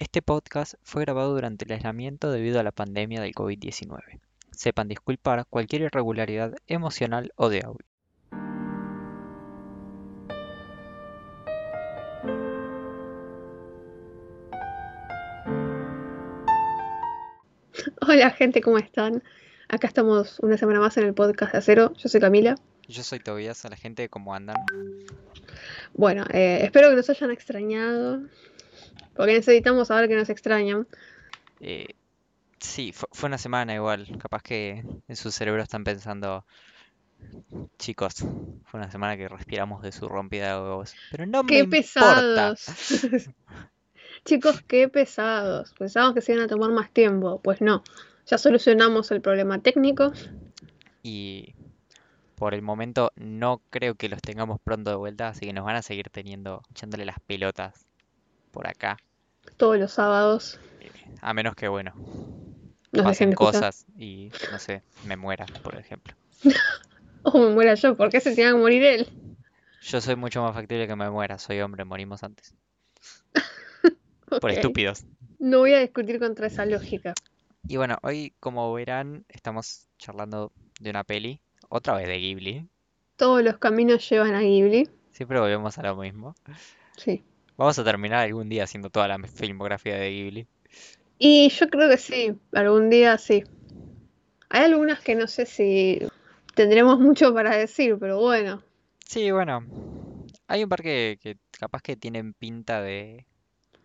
Este podcast fue grabado durante el aislamiento debido a la pandemia del COVID-19. Sepan disculpar cualquier irregularidad emocional o de audio. Hola gente, ¿cómo están? Acá estamos una semana más en el podcast de Acero. Yo soy Camila. Yo soy Tobias, a la gente, ¿cómo andan? Bueno, eh, espero que nos hayan extrañado, porque necesitamos saber que nos extrañan. Eh, sí, fu- fue una semana igual. Capaz que en su cerebro están pensando, chicos, fue una semana que respiramos de su rompida de huevos. Pero no me ¡Qué importa. pesados! Chicos, qué pesados. Pensábamos que se iban a tomar más tiempo. Pues no, ya solucionamos el problema técnico. Y por el momento no creo que los tengamos pronto de vuelta, así que nos van a seguir teniendo, echándole las pelotas por acá. Todos los sábados A menos que, bueno, nos pasen cosas y, no sé, me muera, por ejemplo. O me muera yo, ¿por qué se tenía que morir él? Yo soy mucho más factible que me muera, soy hombre, morimos antes. Por estúpidos. No voy a discutir contra esa lógica. Y bueno, hoy, como verán, estamos charlando de una peli, otra vez de Ghibli. Todos los caminos llevan a Ghibli. Siempre volvemos a lo mismo. Sí. Vamos a terminar algún día haciendo toda la filmografía de Ghibli. Y yo creo que sí, algún día sí. Hay algunas que no sé si tendremos mucho para decir, pero bueno. Sí, bueno, hay un par que, que capaz que tienen pinta de,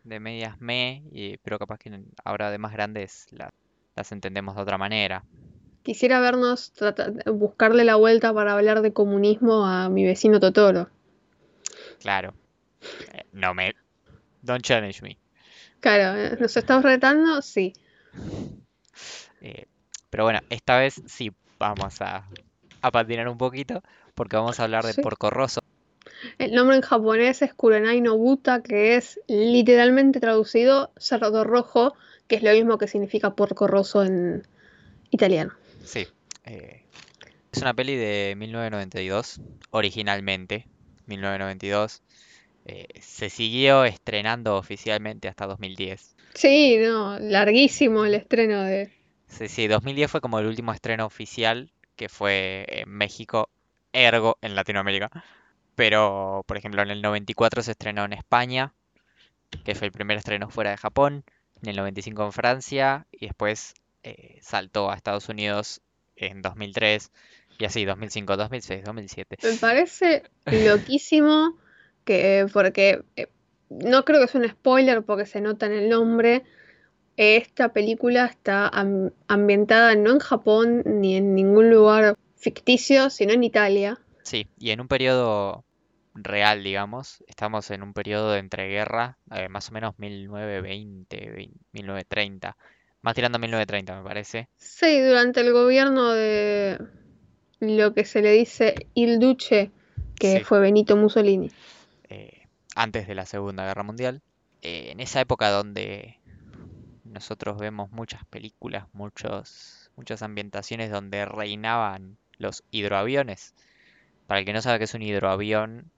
de medias me, y- pero capaz que ahora de más grandes la- las entendemos de otra manera. Quisiera vernos buscarle la vuelta para hablar de comunismo a mi vecino Totoro. Claro. No me... Don't challenge me. Claro, eh, ¿nos estamos retando? Sí. Eh, pero bueno, esta vez sí vamos a, a patinar un poquito porque vamos a hablar de Sí. Porco Rosso. El nombre en japonés es Kurenai no Buta, que es literalmente traducido cerdo rojo, que es lo mismo que significa porco rosso en italiano. Sí. eh, es una peli de 1992, originalmente, 1992. Eh, se siguió estrenando oficialmente hasta 2010. Sí, no, larguísimo el estreno de... Sí, sí, 2010 fue como el último estreno oficial que fue en México, ergo en Latinoamérica. Pero, por ejemplo, en el 94 se estrenó en España, que fue el primer estreno fuera de Japón, en el 95 en Francia y después eh, saltó a Estados Unidos en 2003 y así 2005, 2006, 2007. Me parece loquísimo que, porque eh, no creo que sea un spoiler porque se nota en el nombre, esta película está am- ambientada no en Japón ni en ningún lugar ficticio, sino en Italia. Sí, y en un periodo real, digamos, estamos en un periodo de entreguerra, eh, más o menos 1920, 20 1930, más tirando a 1930 me parece. Sí, durante el gobierno de lo que se le dice Il Duce, que Sí. fue Benito Mussolini. Eh, antes de la Segunda Guerra Mundial. eh, en esa época donde nosotros vemos muchas películas, muchos, muchas ambientaciones donde reinaban los hidroaviones. Para el que no sabe qué es un hidroavión,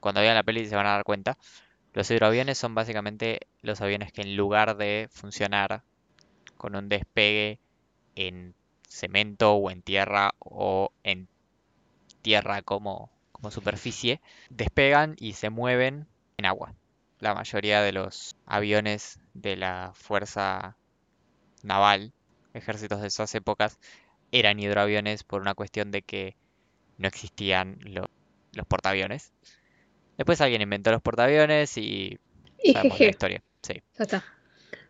cuando vean la peli se van a dar cuenta. Los hidroaviones son básicamente los aviones que en lugar de funcionar con un despegue en cemento o en tierra o en tierra como, como superficie, despegan y se mueven en agua. La mayoría de los aviones de la fuerza naval, ejércitos de esas épocas, eran hidroaviones por una cuestión de que no existían lo- los portaaviones. Después alguien inventó los portaaviones y Y sabemos la jeje, historia. Sí, ya está.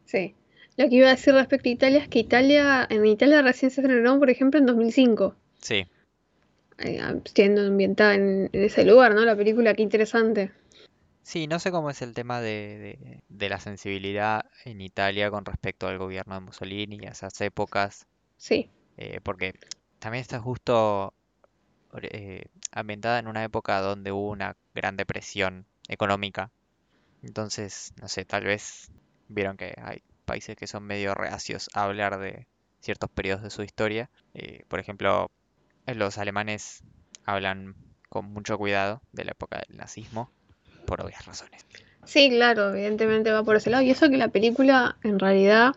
Sí. Lo que iba a decir respecto a Italia es que Italia, en Italia recién se estrenó, por ejemplo, en 2005. sí. Eh, siendo ambientada en, en ese lugar, ¿no? La película, qué interesante. Sí, no sé cómo es el tema de, de- de la sensibilidad en Italia con respecto al gobierno de Mussolini y a esas épocas, Sí, eh, porque también está justo eh, ambientada en una época donde hubo una gran depresión económica. Entonces, no sé, tal vez vieron que hay países que son medio reacios a hablar de ciertos periodos de su historia. Eh, por ejemplo, los alemanes hablan con mucho cuidado de la época del nazismo, por obvias razones. Sí, claro, evidentemente va por ese lado. Y eso que la película en realidad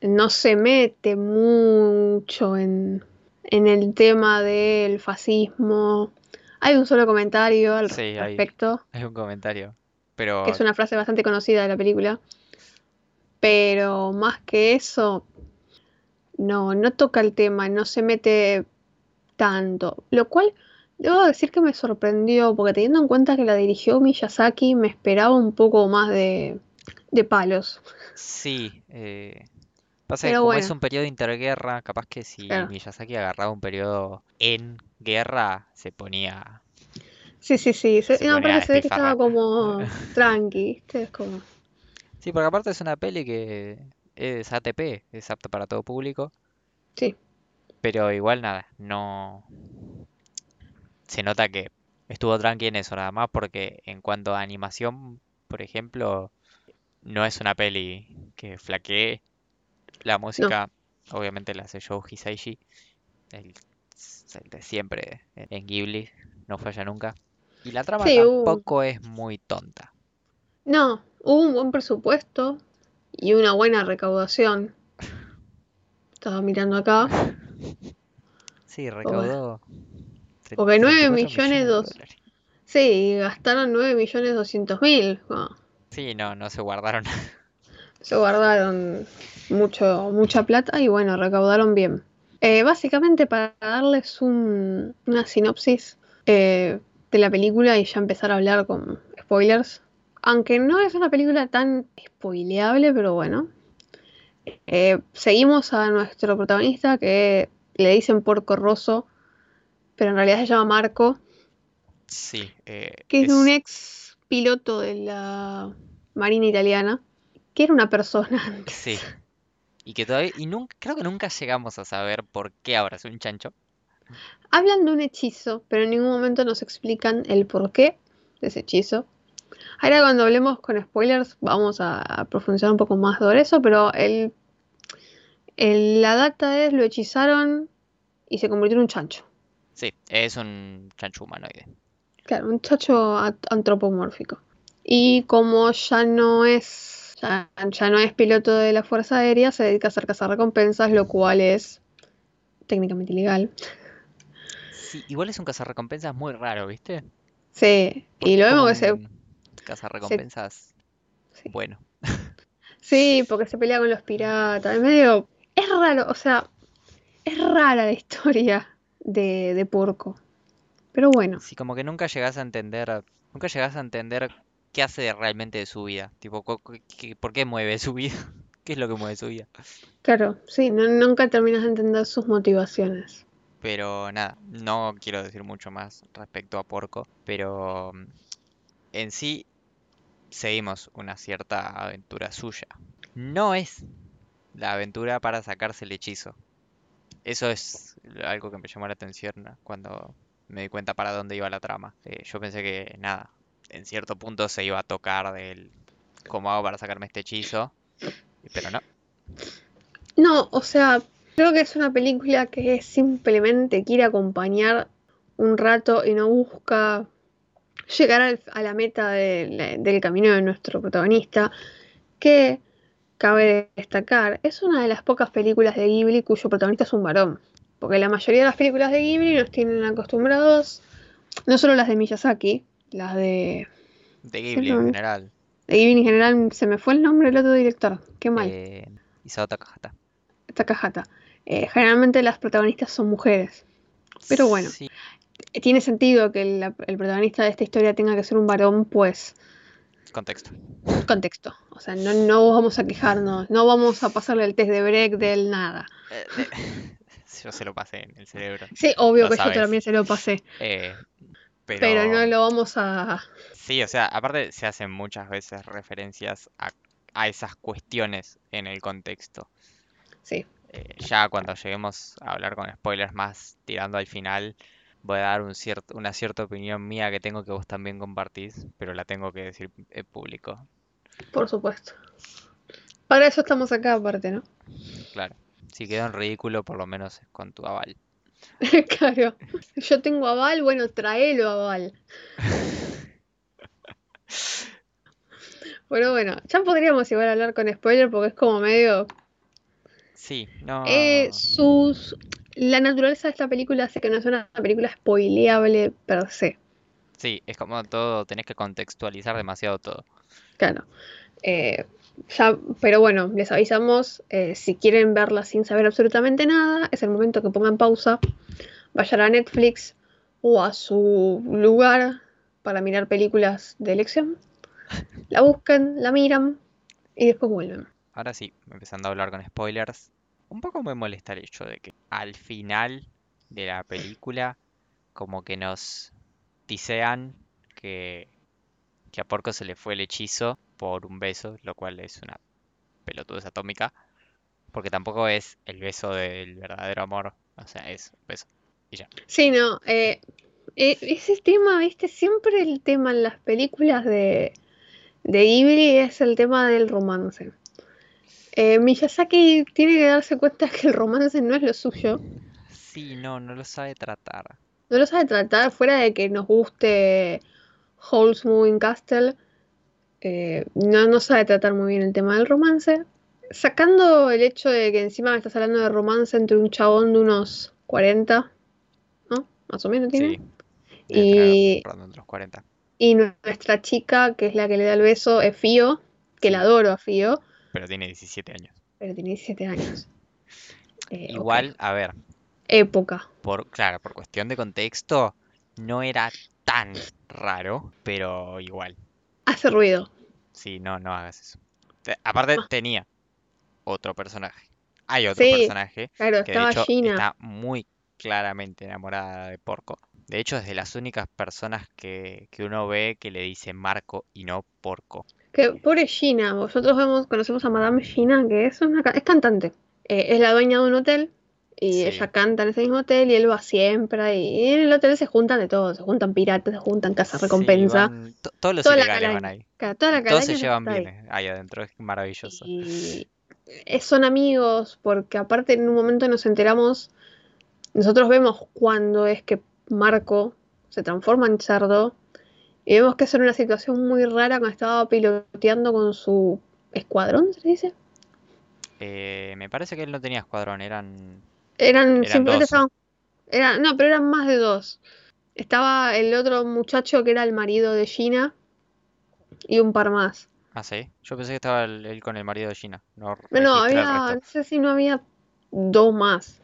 no se mete mucho en, en el tema del fascismo. Hay un solo comentario al Sí, respecto, hay un comentario. que Pero es una frase bastante conocida de la película. Pero más que eso, no, no toca el tema, no se mete tanto. Lo cual, debo decir que me sorprendió, porque teniendo en cuenta que la dirigió Miyazaki, me esperaba un poco más de, de palos. sí, eh, pasa que como es un periodo de interguerra, capaz que si claro. Miyazaki agarraba un periodo en guerra, se ponía, Sí, sí, sí. Se, se no, ponía se ve que estaba como tranqui, ¿viste? Es como. Sí, porque aparte es una peli que es ATP, es apta para todo público, Sí, pero igual nada, no se nota que estuvo tranqui en eso nada más porque en cuanto a animación, por ejemplo, no es una peli que flaquee. La no. música, obviamente la hace Joe Hisaishi, el, el de siempre en Ghibli, no falla nunca. Y la trama Sí, hubo. tampoco es muy tonta. No, hubo un buen presupuesto y una buena recaudación. Estaba mirando acá. Sí, recaudó porque 9 34 millones dos. Sí, gastaron 9 millones 200 mil. Sí, no, no se guardaron. se guardaron mucho, mucha plata y bueno, recaudaron bien. Eh, básicamente para darles un- una sinopsis eh, de la película y ya empezar a hablar con spoilers. Aunque no es una película tan spoileable, pero bueno. Eh, seguimos a nuestro protagonista que le dicen Porco Rosso, pero en realidad se llama Marco, Sí, eh, que es un ex piloto de la Marina Italiana, que era una persona antes. Sí. Y que todavía... Y nunca, creo que nunca llegamos a saber por qué ahora es un chancho. Hablan de un hechizo, pero en ningún momento nos explican el porqué de ese hechizo. Ahora cuando hablemos con spoilers vamos a, a profundizar un poco más sobre eso, pero el, el- la data es lo hechizaron y se convirtió en un chancho. Sí, es un chancho humanoide. Claro, un chancho antropomórfico. Y como ya no es ya, ya no es piloto de la Fuerza Aérea, se dedica a hacer cazarrecompensas, lo cual es técnicamente ilegal. Sí, igual es un cazarrecompensas muy raro, ¿viste? Sí, Porque y lo vemos que se cazarrecompensas sí. bueno. Sí, porque se pelea con los piratas. Es medio. Es raro, o sea, es rara la historia de, de Porco. Pero bueno, Sí, como que nunca llegás a entender, nunca llegás a entender qué hace realmente de su vida. Tipo, ¿por qué mueve su vida? ¿Qué es lo que mueve su vida? claro, sí, no- nunca terminas de entender sus motivaciones. Pero nada, no quiero decir mucho más respecto a Porco, pero mm, en sí seguimos una cierta aventura suya. No es la aventura para sacarse el hechizo. Eso es algo que me llamó la atención cuando me di cuenta para dónde iba la trama. Eh, yo pensé que nada, en cierto punto se iba a tocar del cómo hago para sacarme este hechizo, pero no. No, o sea, creo que es una película que simplemente quiere acompañar un rato y no busca llegar al- a la meta de- del camino de nuestro protagonista, que cabe destacar, es una de las pocas películas de Ghibli cuyo protagonista es un varón. Porque la mayoría de las películas de Ghibli nos tienen acostumbrados, no solo las de Miyazaki, las de, De Ghibli en general. de Ghibli en general, se me fue el nombre del otro director, qué mal, Eh, Isao Takahata. Takahata. Eh, generalmente las protagonistas son mujeres, pero bueno, Sí, tiene sentido que el, el protagonista de esta historia tenga que ser un varón, pues contexto. contexto. O sea, no, no vamos a quejarnos, no vamos a pasarle el test de Bechdel, nada. Eh, Yo se lo pasé en el cerebro, Sí, obvio lo que yo sabes. también se lo pasé, Eh, pero no pero lo vamos a... sí, o sea, aparte se hacen muchas veces referencias a, a esas cuestiones en el contexto. Sí, Eh, ya cuando lleguemos a hablar con spoilers más tirando al final, voy a dar un cierto, una cierta opinión mía que tengo que vos también compartís, pero la tengo que decir en público. por supuesto. Para eso estamos acá aparte, ¿no? Claro. Si quedó en ridículo, por lo menos es con tu aval. claro. Yo tengo aval, bueno, traelo aval. Pero bueno, ya podríamos igual hablar con spoiler porque es como medio. Sí, no. Eh, sus. La naturaleza de esta película hace que no sea una película spoileable per se. Sí, es como todo, tenés que contextualizar demasiado todo. Claro. Eh, ya, pero bueno, les avisamos, eh, si quieren verla sin saber absolutamente nada, es el momento que pongan pausa, vayan a Netflix o a su lugar para mirar películas de elección, la buscan, la miran y después vuelven. Ahora sí, empezando a hablar con spoilers, un poco me molesta el hecho de que al final de la película como que nos tisean que, que a Porco se le fue el hechizo por un beso, lo cual es una pelotudez atómica, porque tampoco es el beso del verdadero amor, o sea, es un beso y ya. Sí, no, eh, eh, ese tema, viste, siempre el tema en las películas de, de es el tema del romance. Eh, Miyazaki tiene que darse cuenta que el romance no es lo suyo. Sí, no, no lo sabe tratar. No lo sabe tratar fuera de que nos guste Howl's Moving Castle. eh, no, no sabe tratar muy bien el tema del romance. Sacando el hecho de que encima me estás hablando de romance entre un chabón de unos 40, ¿no? Más o menos tiene. Sí. Y- entre los 40. Y nuestra chica, que es la que le da el beso, es Fío, que la adoro a Fío, Pero tiene 17 años. pero tiene 17 años. Eh. Igual, a ver, Época. por, claro, por cuestión de contexto, no era tan raro, pero igual. Hace ruido. Sí, no, no hagas eso. Te- aparte Ah. tenía otro personaje. Hay otro Sí, personaje Claro, que de estaba hecho Gina. está muy claramente enamorada de Porco. De hecho, es de las únicas personas que, que uno ve que le dice Marco y no Porco. Que pobre Gina, nosotros vemos, conocemos a Madame Gina, que es una es cantante. Eh, es la dueña de un hotel y Sí. ella canta en ese mismo hotel y él va siempre y en el hotel se juntan de todo, se juntan piratas, se juntan casas Sí, recompensa. todos los Toda la ilegales van ahí. Toda la Todos se llevan ahí. bien ahí adentro, es maravilloso. Y eh, son amigos porque aparte en un momento nos enteramos, nosotros vemos cuando es que Marco se transforma en cerdo y vemos que eso era una situación muy rara cuando estaba piloteando con su escuadrón, ¿se dice? Eh, me parece que él no tenía escuadrón, eran... Eran, Eran simplemente dos. estaban, era, no, pero eran más de dos. Estaba el otro muchacho que era el marido de Gina y un par más. Ah, sí. Yo pensé que estaba él con el marido de Gina. No No, había, no sé si no había dos más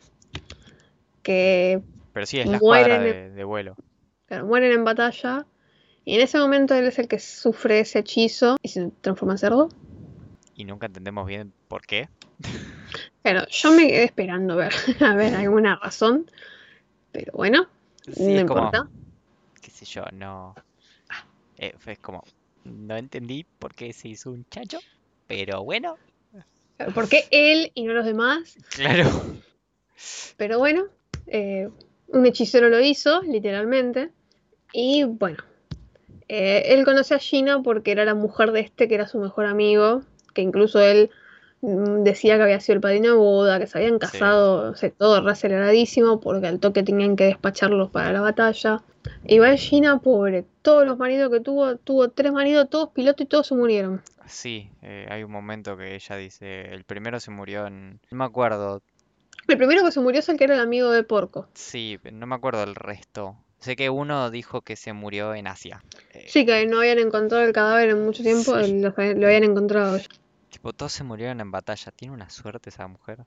que Pero sí, es la mueren de, de vuelo. claro, mueren en batalla. Y en ese momento él es el que sufre ese hechizo y se transforma en cerdo. Y nunca entendemos bien por qué. Pero yo me quedé esperando ver, a ver alguna razón. Pero bueno, Sí, no es como, importa. qué sé yo, no... eh, es como, no entendí por qué se hizo un chacho, pero bueno, ¿Por qué él y no los demás? claro. Pero bueno, eh, un hechicero lo hizo, literalmente. Y bueno, eh, él conoce a Gina porque era la mujer de este que era su mejor amigo, que incluso él mm, decía que había sido el padrino de boda, que se habían casado, o sea, todo reaceleradísimo porque al toque tenían que despacharlos para la batalla. Igual Gina, pobre, todos los maridos que tuvo, tuvo tres maridos, todos pilotos y todos se murieron. Sí, eh, hay un momento que ella dice, el primero se murió en... No me acuerdo, El primero que se murió es el que era el amigo de Porco. sí, no me acuerdo el resto. Sé que uno dijo que se murió en Asia. Eh, Sí, que no habían encontrado el cadáver en mucho tiempo, Sí. lo, lo habían encontrado Tipo, todos se murieron en batalla. Tiene una suerte esa mujer.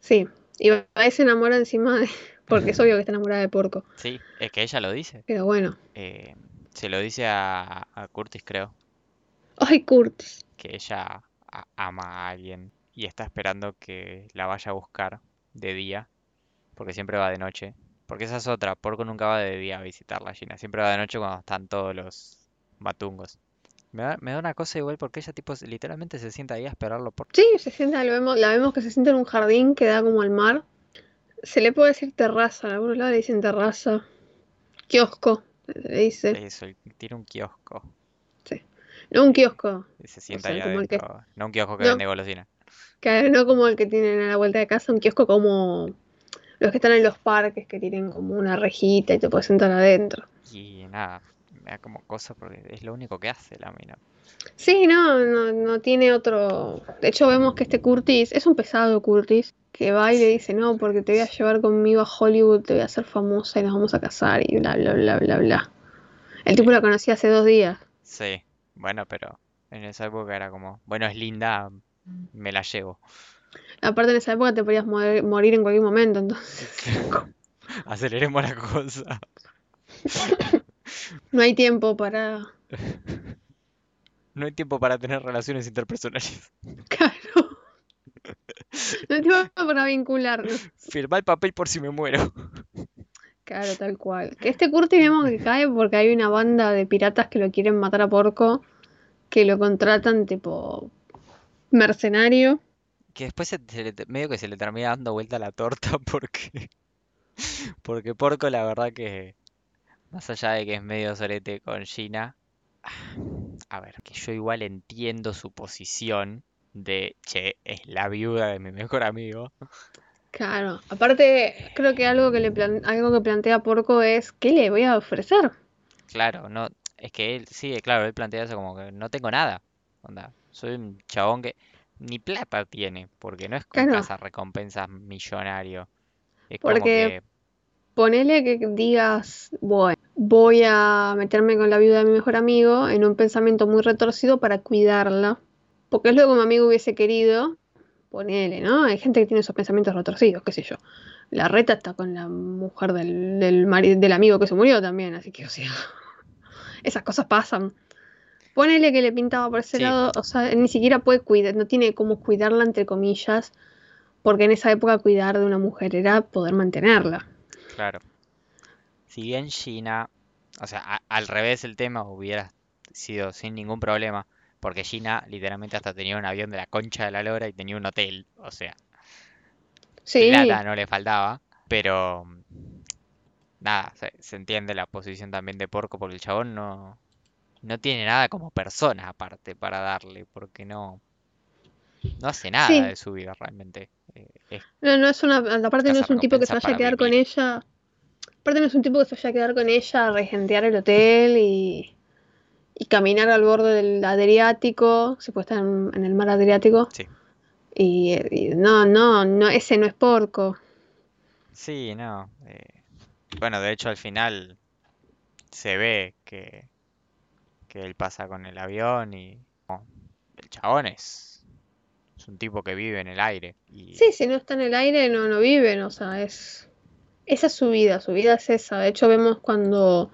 Sí, y ahí se enamora encima de... Porque es obvio que está enamorada de Porco. Sí, es que ella lo dice. Pero bueno. Eh, se lo dice a, a Curtis, creo, ¡Ay, Curtis! que ella a- ama a alguien y está esperando que la vaya a buscar de día, porque siempre va de noche. Porque esa es otra, Porco nunca va de día a visitar la Gina, siempre va de noche cuando están todos los matungos. Me da, me da una cosa igual porque ella tipo literalmente se sienta ahí a esperarlo por... Sí, se sienta, lo vemos, la vemos que se sienta en un jardín que da como al mar. Se le puede decir terraza, en algunos lados le dicen terraza. Kiosco, le dice. Eso, tiene un kiosco No un kiosco, y se sienta sea, ahí que-. No un kiosco que No. vende golosina. que no como el que tienen a la vuelta de casa, un kiosco como los que están en los parques, que tienen como una rejita y te puedes sentar adentro. Y nada, me da como cosa porque es lo único que hace la mina. Sí, no, no, no tiene otro. De hecho, vemos que este Curtis es un pesado Curtis que va y le dice: No, porque te voy a llevar conmigo a Hollywood, te voy a hacer famosa y nos vamos a casar y bla, bla, bla, bla, bla. El tipo la conocí hace dos días. Sí, bueno, pero en esa época era como, bueno, es linda, me la llevo. Aparte, en esa época te podías morir, morir en cualquier momento, entonces. Aceleremos la cosa. No hay tiempo para. No hay tiempo para tener relaciones interpersonales. Claro. No hay tiempo para vincularnos. Firma el papel por si me muero. Claro, tal cual. Que este Curtis vemos que cae porque hay una banda de piratas que lo quieren matar a Porco, que lo contratan tipo mercenario. Que después se- se le medio que se le termina dando vuelta la torta porque. Porque Porco, la verdad que. Más allá de que es medio sorete con Gina. A ver, que yo igual entiendo su posición de, che, es la viuda de mi mejor amigo. Claro. Aparte, creo que algo que le plan- algo que plantea Porco es ¿qué le voy a ofrecer? Claro, no, es que él, sí, claro, él plantea eso como que no tengo nada. Onda, soy un chabón que ni plata tiene, porque no es con Claro. casa recompensas millonario. Es como Porque que, ponele que digas, bueno, voy a meterme con la viuda de mi mejor amigo en un pensamiento muy retorcido para cuidarla. Porque es lo que mi amigo hubiese querido. Ponele, ¿no? Hay gente que tiene esos pensamientos retorcidos, qué sé yo. La reta está con la mujer del, del, del amigo que se murió también, así que, o sea, esas cosas pasan. Ponele que le pintaba por ese Sí. lado, o sea, ni siquiera puede cuidar, no tiene cómo cuidarla, entre comillas, porque en esa época cuidar de una mujer era poder mantenerla. claro, si bien Gina, o sea, a- al revés el tema hubiera sido sin ningún problema, porque Gina literalmente hasta tenía un avión de la concha de la lora y tenía un hotel, o sea, Sí, plata no le faltaba, pero nada, se, se entiende la posición también de Porco porque el chabón no, no tiene nada como persona aparte para darle, porque no, no hace nada Sí. de su vida realmente. Eh, es- no, no es una, aparte no es un tipo que se vaya a quedar con ella, aparte no es un tipo que se vaya a quedar con ella a regentear el hotel y, y caminar al borde del Adriático, se puede estar en, en el mar Adriático, sí, y, y no, no, no, ese no es porco. sí, no. eh, bueno, de hecho al final se ve que, que él pasa con el avión y no, el chabón es, es un tipo que vive en el aire y Sí, si no está en el aire no, no viven, o sea, es, esa es su vida, su vida es esa. De hecho vemos cuando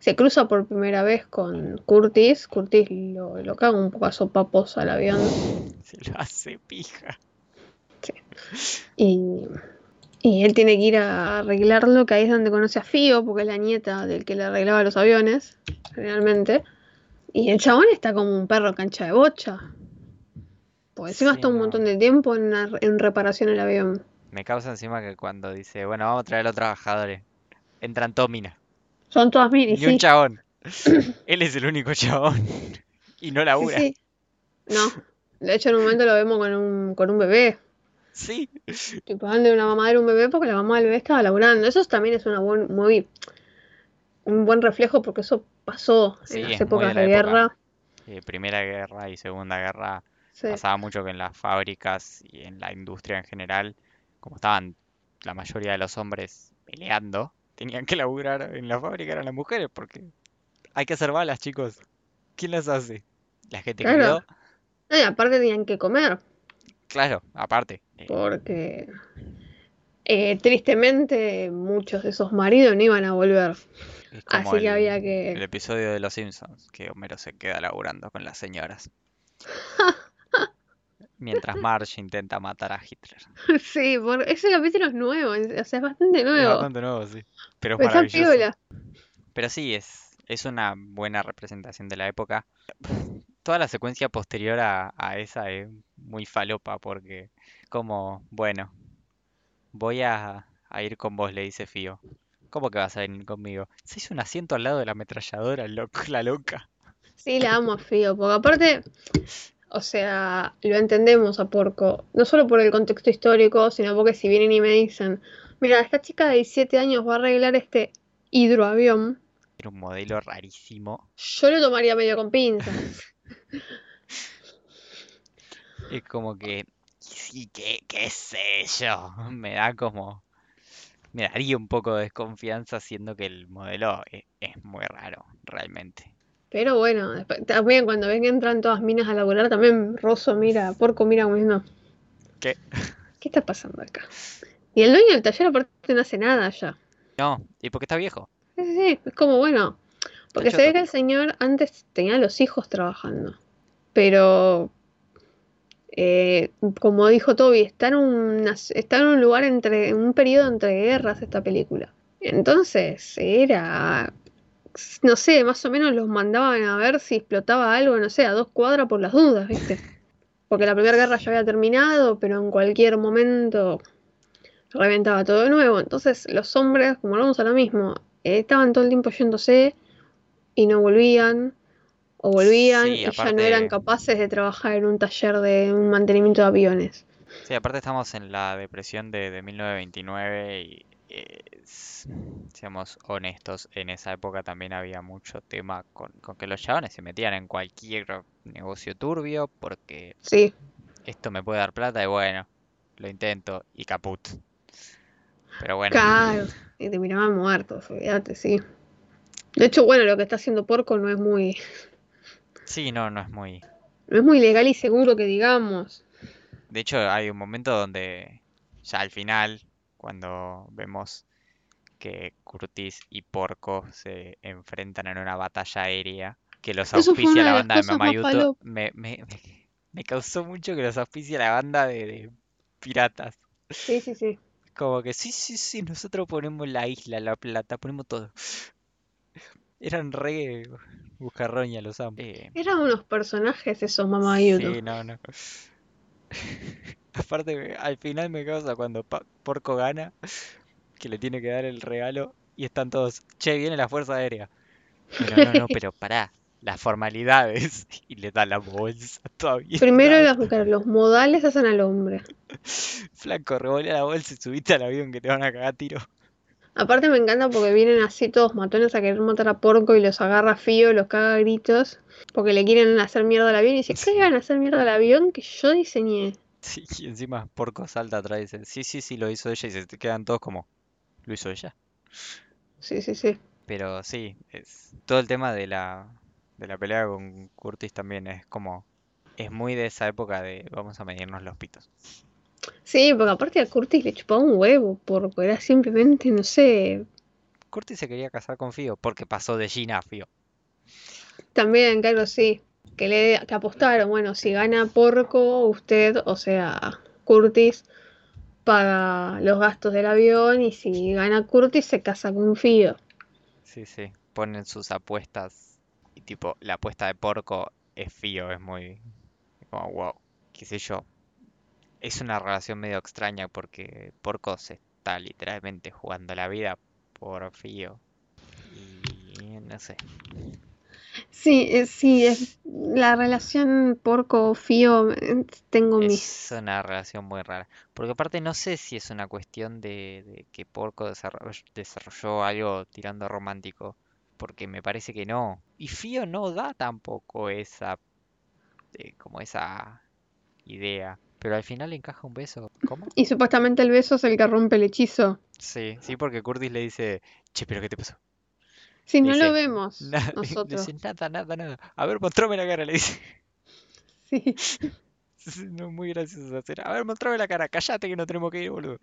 se cruza por primera vez con Curtis, Curtis lo, lo caga un poco a sopapos al avión. se lo hace pija. Y, y él tiene que ir a arreglarlo, que ahí es donde conoce a Fío, porque es la nieta del que le arreglaba los aviones, generalmente. Y el chabón está como un perro cancha de bocha. Porque encima Sí, está un no. montón de tiempo en, una- en reparación el avión. Me causa encima que cuando dice, bueno, vamos a traer a los trabajadores, entran todos minas, Son todas minis, ni un sí. chabón. Él es el único chabón y no Sí, labura. sí. No. De hecho, en un momento lo vemos con un, con un bebé. Sí, Tipo, de una mamadera a un bebé porque la mamá del bebé estaba laburando. Eso también es una buen, muy, un buen reflejo porque eso pasó Sí, en las épocas de la época. guerra. Eh, Primera Guerra y Segunda Guerra Sí. pasaba mucho que en las fábricas y en la industria en general, como estaban la mayoría de los hombres peleando, tenían que laburar en la fábrica eran las mujeres porque hay que hacer balas, chicos. ¿Quién las hace? La gente que Claro. quedó, No, y aparte tenían que comer. claro, aparte. eh, Porque eh, tristemente muchos de esos maridos no iban a volver. Es Así que el, había el que. episodio de Los Simpsons, que Homero se queda laburando con las señoras. Mientras Marge intenta matar a Hitler. Sí, por... ese capítulo es nuevo, o sea, es bastante Es nuevo. bastante nuevo, sí. Pero es maravilloso. piola. Pero sí, es, es una buena representación de la época. Toda la secuencia posterior a, a esa es muy falopa porque como, bueno, voy a, a ir con vos, le dice Fío. ¿Cómo que vas a venir conmigo? Se hizo un asiento al lado de la ametralladora, loco, la loca. Sí, la amo a Fío, porque aparte, o sea, lo entendemos a Porco, no solo por el contexto histórico, sino porque si vienen y me dicen, mira, esta chica de 17 años va a arreglar este hidroavión, Era un modelo rarísimo. Yo lo tomaría medio con pinzas. Es como que, sí, qué, qué sé yo. Me da como, me daría un poco de desconfianza siendo que el modelo es, es muy raro, realmente. Pero bueno, después- también cuando ven que entran todas minas a laburar, también Rosso mira, Porco mira como diciendo, ¿Qué? ¿qué está pasando acá? Y el dueño del taller aparte no hace nada ya. No, y porque está viejo. Sí, sí, es como bueno, porque se ve que el señor antes tenía a los hijos trabajando, pero eh, como dijo Toby, está en, un lugar entre, en un periodo entre guerras esta película. Entonces era, no sé, más o menos los mandaban a ver si explotaba algo, no sé, a dos cuadras por las dudas, ¿viste? Porque la primera guerra ya había terminado, pero en cualquier momento reventaba todo de nuevo. Entonces los hombres, como vamos a lo mismo, eh, estaban todo el tiempo yéndose y no volvían, o volvían Sí, y ya no eran capaces de trabajar en un taller de un mantenimiento de aviones. Sí, aparte estamos en la depresión de, de 1929 y, eh, seamos honestos, en esa época también había mucho tema con, con que los chabones se metían en cualquier negocio turbio porque Sí, esto me puede dar plata y bueno, lo intento y caput. Pero bueno, claro, y te miraban muertos, olvídate, sí. De hecho, bueno, lo que está haciendo Porco no es muy, sí, no, no es muy... no es muy legal y seguro que digamos. De hecho, hay un momento donde ya al final, cuando vemos que Curtis y Porco se enfrentan en una batalla aérea, que los Eso auspicia la banda de Mamayuto, me, me- me causó mucho que los auspicia la banda de, de piratas. Sí, sí, sí. Como que sí, sí, sí, nosotros ponemos la isla, la plata, ponemos todo. Eran re buscarroña los amo. Eh, Eran unos personajes esos mamayutos. Sí, no, no. Aparte, al final me causa cuando Pa- Porco gana, que le tiene que dar el regalo y están todos, che, viene la Fuerza Aérea. No, no, no, pero pará, las formalidades. Y le da la bolsa todavía. Primero los, modales hacen al hombre. Flaco, revolea la bolsa y subiste al avión que te van a cagar a tiro. Aparte me encanta porque vienen así todos matones a querer matar a Porco y los agarra Fío, los caga a gritos, porque le quieren hacer mierda al avión y dice, ¿qué le van a hacer mierda al avión que yo diseñé? Sí, y encima Porco salta atrás y dice, sí, sí, sí, lo hizo ella. Y se te quedan todos como, ¿lo hizo ella? Sí, sí, sí. Pero sí, es todo el tema de la, de la pelea con Curtis también es como, es muy de esa época de vamos a medirnos los pitos. Sí, porque aparte a Curtis le chupaba un huevo, porque era simplemente, no sé, Curtis se quería casar con Fio porque pasó de Gina a Fio. también, claro, sí, que le que apostaron, bueno, si gana Porco, usted, o sea, Curtis, paga los gastos del avión y si gana Curtis se casa con Fío. Sí, sí, ponen sus apuestas y tipo, la apuesta de Porco es Fio, es muy, como wow, qué sé yo. Es una relación medio extraña porque Porco se está literalmente jugando la vida por Fio. Y no sé. Sí, eh, sí, es la relación Porco-Fío, eh, tengo mis... Es una relación muy rara. Porque aparte no sé si es una cuestión de, de que Porco desarroll- desarrolló algo tirando romántico. Porque me parece que no. Y Fío no da tampoco esa, eh, como esa idea. Pero al final le encaja un beso. ¿Cómo? Y supuestamente el beso es el que rompe el hechizo. Sí, sí, porque Curtis le dice, che, pero ¿qué te pasó? Si Le no dice, lo vemos "Nada", le nosotros. dice, nada, nada, nada. A ver, mostrame la cara, le dice. Sí. No, muy gracioso escena. A ver, mostrame la cara, callate que no tenemos que ir, boludo.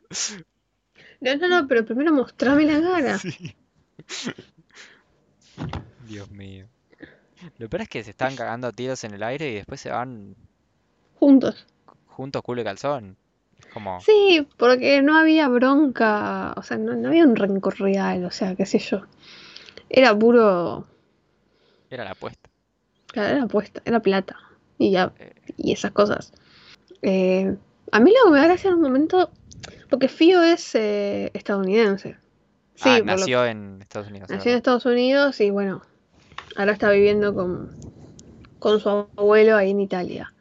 No, no, no, pero primero mostrame la cara. Sí. Dios mío. Lo peor es que se están cagando a tiros en el aire y después se van Juntos. Juntos culo y calzón. Como, Sí, porque no había bronca, o sea, no, no había un rencor real, o sea, qué sé yo. Era puro, era la apuesta. claro, era apuesta, era plata y ya, Eh, y esas cosas. Eh, a mí lo que me da gracia en un momento, porque Fío es eh, estadounidense. Sí, ah, nació en Estados Unidos. nació en. Estados Unidos y bueno, ahora está viviendo con, con su abuelo ahí en Italia.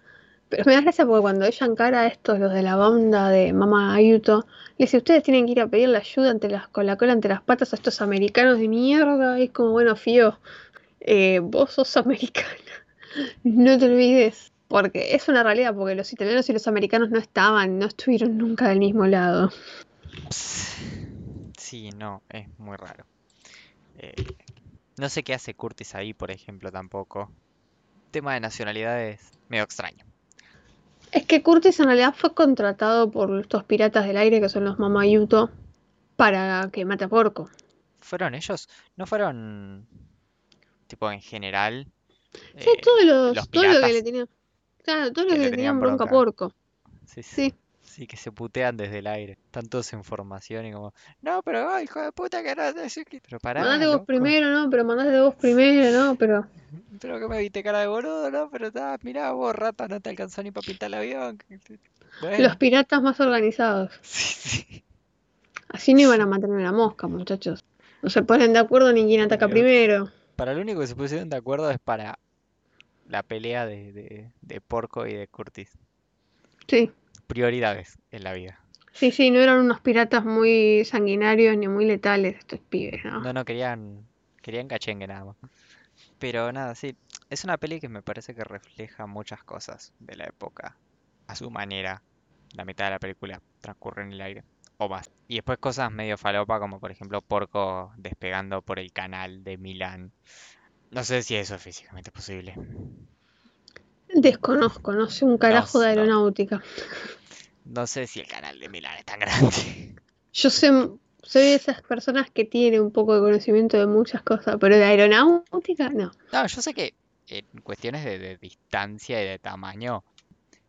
Pero me da gracia porque cuando ella encara a estos, los de la banda de Mama Ayuto, le dice, ustedes tienen que ir a pedirle ayuda ante las, con la cola entre las patas a estos americanos de mierda. Y es como, bueno, Fío, eh, vos sos americana. no te olvides. Porque es una realidad, porque los italianos y los americanos no estaban, no estuvieron nunca del mismo lado. Sí, no, es muy raro. Eh, no sé qué hace Curtis ahí, por ejemplo, tampoco. Tema de nacionalidades, medio extraño. Es que Curtis en realidad fue contratado por estos piratas del aire que son los Mamayuto para que mate a Porco. ¿Fueron ellos? ¿No fueron tipo en general? Sí, eh, todo, los, los todo lo que le tenían. Claro, todo lo que que le tenían bronca a. Porco. Sí, sí. Sí. Sí, que se putean desde el aire. Están todos en formación y como, no, pero ay, hijo de puta que no qué". Pero pará, Mandate vos loco. primero, ¿no? Pero mandate vos primero, ¿no? Pero. Pero que me viste cara de boludo, ¿no? Pero está, mirá vos, rata, no te alcanzó ni para pintar el avión. Bueno, Los piratas más organizados. sí, sí. Así no iban a matar una mosca, muchachos. No se ponen de acuerdo ni quién ataca primero. Para lo único que se pusieron de acuerdo es para la pelea de, de, de Porco y de Curtis. Sí. Prioridades en la vida. Sí, sí, no eran unos piratas muy sanguinarios ni muy letales estos pibes, ¿no? No, no, querían, querían cachengue nada más. Pero nada, sí, es una peli que me parece que refleja muchas cosas de la época a su manera. La mitad de la película transcurre en el aire, o más. Y después cosas medio falopa, como por ejemplo Porco despegando por el canal de Milán. No sé si eso es físicamente posible. Desconozco, no sé un carajo de aeronáutica. No sé si el canal de Milán es tan grande. Yo sé, soy de esas personas que tienen un poco de conocimiento de muchas cosas, pero de aeronáutica no. No, yo sé que en cuestiones de, de distancia y de tamaño,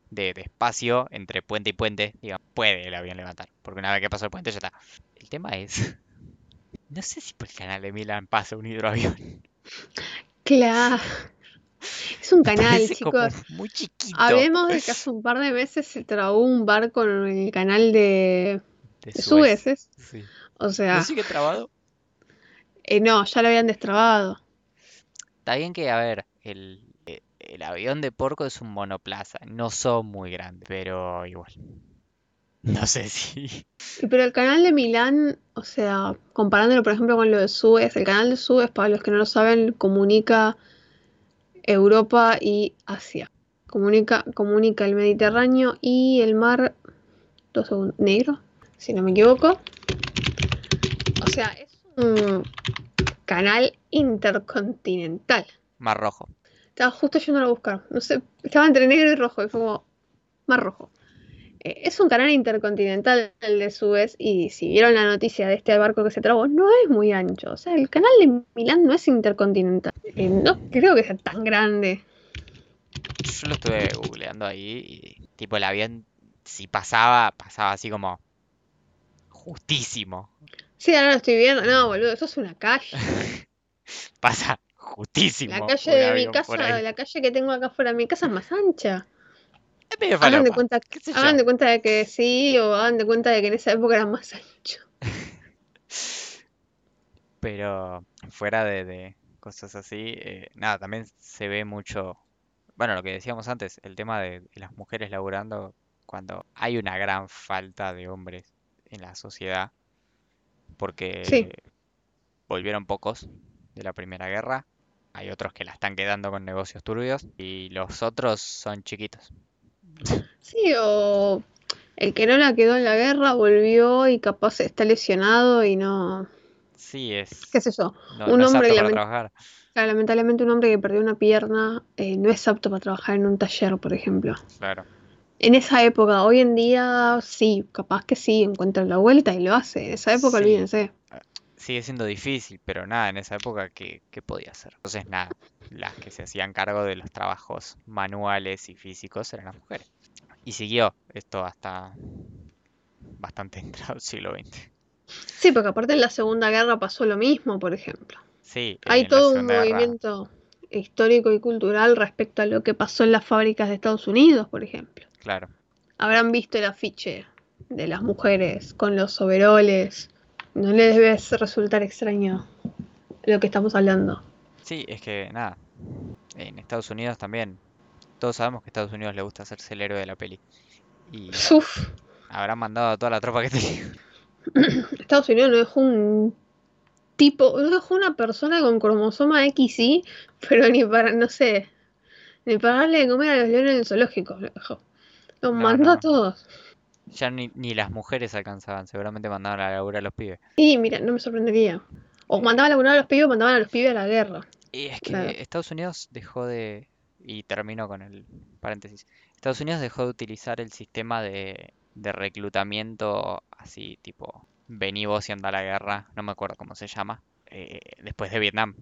de, de espacio entre puente y puente, digamos, puede el avión levantar. Porque una vez que pasó el puente ya está. El tema es. No sé si por el canal de Milán pasa un hidroavión. Claro. Es un canal, Parece chicos. muy chiquito. Hablemos de que hace un par de meses se trabó un barco en el canal de, De de Suez. Suez. ¿es? Sí. O ¿No sea, sigue trabado? eh, no, ya lo habían destrabado. Está bien que, a ver, el, eh, el avión de Porco es un monoplaza. No son muy grandes, pero igual. No sé si. Y Pero el canal de Milán, o sea, comparándolo por ejemplo con lo de Suez, el canal de Suez, para los que no lo saben, comunica Europa y Asia. Comunica, comunica el Mediterráneo y el mar dos segundos, negro, si no me equivoco. O sea, es un canal intercontinental. Mar Rojo. Estaba justo yendo a buscar. No sé, estaba entre negro y rojo. Y fue como más rojo. Eh, es un canal intercontinental el de Suez. Y si vieron la noticia de este barco que se trabó, no es muy ancho. O sea, el canal de Milán no es intercontinental. Eh, no creo que sea tan grande. Yo lo estuve googleando ahí y tipo el avión si pasaba, pasaba así como justísimo. Sí, ahora lo estoy viendo. No, boludo, eso es una calle. Pasa justísimo. La calle de mi casa, la calle que tengo acá fuera de mi casa es más ancha. Hagan de cuenta, hagan de cuenta de que sí, o hagan de cuenta de que en esa época era más ancho. Pero fuera de, de cosas así, eh, nada, también se ve mucho, bueno, lo que decíamos antes, el tema de, de las mujeres laburando cuando hay una gran falta de hombres en la sociedad, Sí. porque volvieron pocos de la Primera Guerra, hay otros que la están quedando con negocios turbios y los otros son chiquitos. Sí, o el que no la quedó en la guerra volvió y capaz está lesionado y no, Sí, es, qué sé yo. no, Un no es hombre apto para trabajar. claro, lamentablemente un hombre que perdió una pierna eh, no es apto para trabajar en un taller, por ejemplo. Claro. En esa época, hoy en día sí, capaz que sí, encuentra la vuelta y lo hace. En esa época, Sí. olvídense. Sigue siendo difícil, pero nada, en esa época, ¿qué, qué podía hacer? Entonces, nada, las que se hacían cargo de los trabajos manuales y físicos eran las mujeres. Y siguió esto hasta bastante entrado el siglo XX. Sí, porque aparte en la Segunda Guerra pasó lo mismo, por ejemplo. Sí, Hay todo un Guerra- movimiento histórico y cultural respecto a lo que pasó en las fábricas de Estados Unidos, por ejemplo. Claro, Habrán visto el afiche de las mujeres con los overoles. No les debe resultar extraño lo que estamos hablando. sí, es que nada, en Estados Unidos también todos sabemos que a Estados Unidos le gusta hacerse el héroe de la peli. Y Uf, habrán mandado a toda la tropa que tenía. Estados Unidos no dejó un tipo, no dejó una persona con cromosoma XY, pero ni para, no sé, ni para darle de comer a los leones en el zoológico, lo dejó. Los No, mandó a todos. Ya ni, ni las mujeres alcanzaban, seguramente mandaban a laburar a los pibes. Y mira, no me sorprendería. O mandaban a laburar a los pibes o mandaban a los pibes a la guerra. Y es que Claro. Estados Unidos dejó de, y termino con el paréntesis, Estados Unidos dejó de utilizar el sistema de, de reclutamiento así tipo, vení vos y anda a la guerra, no me acuerdo cómo se llama, eh, después de Vietnam.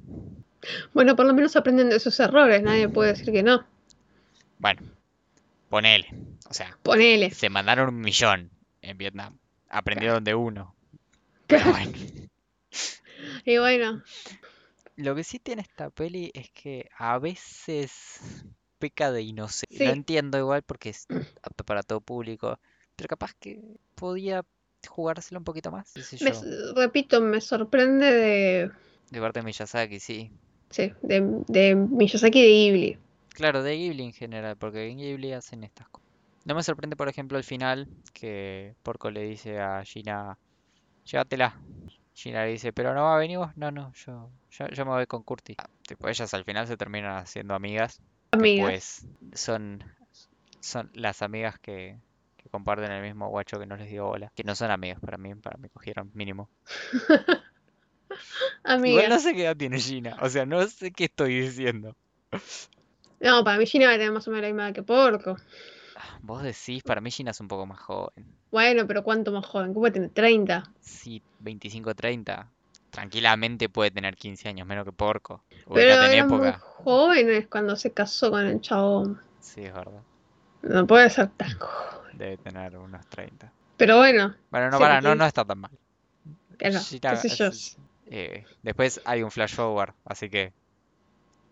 Bueno, por lo menos aprenden de sus errores, nadie puede decir que no. Bueno, ponele, o sea, Ponele. se mandaron un millón en Vietnam, aprendieron de uno, pero bueno. Y bueno, Lo que sí tiene esta peli es que a veces peca de inocente. Sí. Lo entiendo igual porque es apto para todo público, pero capaz que podía jugárselo un poquito más, sé me- repito, me sorprende de, De parte de Miyazaki, sí. sí, de, de Miyazaki y de Ghibli. Claro, de Ghibli en general, porque en Ghibli hacen estas cosas. No me sorprende, por ejemplo, el final que Porco le dice a Gina, llévatela. Gina le dice, pero no va a venir vos. No, no, yo, yo, yo me voy con Curtis. Ah, tipo, ellas al final se terminan haciendo amigas. Amigas. pues son, son las amigas que, que comparten el mismo guacho que no les digo hola. Que no son amigas para mí, para mí cogieron mínimo. Amigas. Igual no sé qué edad tiene Gina, o sea, no sé qué estoy diciendo. No, para mí Gina va a tener más o menos la misma edad que Porco. Vos decís, para mí Gina es un poco más joven. Bueno, pero ¿cuánto más joven? ¿Cómo puede tener 30? Sí, 25, 30. Tranquilamente puede tener 15 años, menos que Porco. Pero en eran muy jóvenes cuando se casó con el chabón. Sí, es verdad. No puede ser tan joven. Debe tener unos 30. Pero bueno, Bueno, no, para, no, no está tan mal. que no, Gina qué sé yo. eh, después hay un flash forward, así que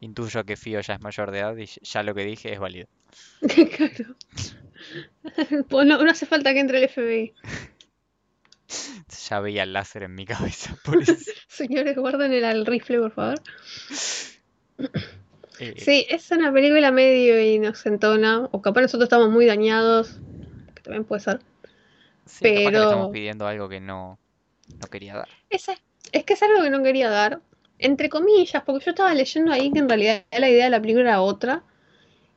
intuyo que Fío ya es mayor de edad y ya lo que dije es válido. Claro. Pues no, no hace falta que entre el FBI. Ya veía el láser en mi cabeza, por eso. Señores, guarden el rifle, por favor. Eh, Sí, es una película medio inocentona. O capaz nosotros estamos muy dañados. Que también puede ser. sí, capaz que le estamos pero- pidiendo algo que no, no quería dar. Esa- es que es algo que no quería dar. Entre comillas, porque yo estaba leyendo ahí que en realidad la idea de la película era otra.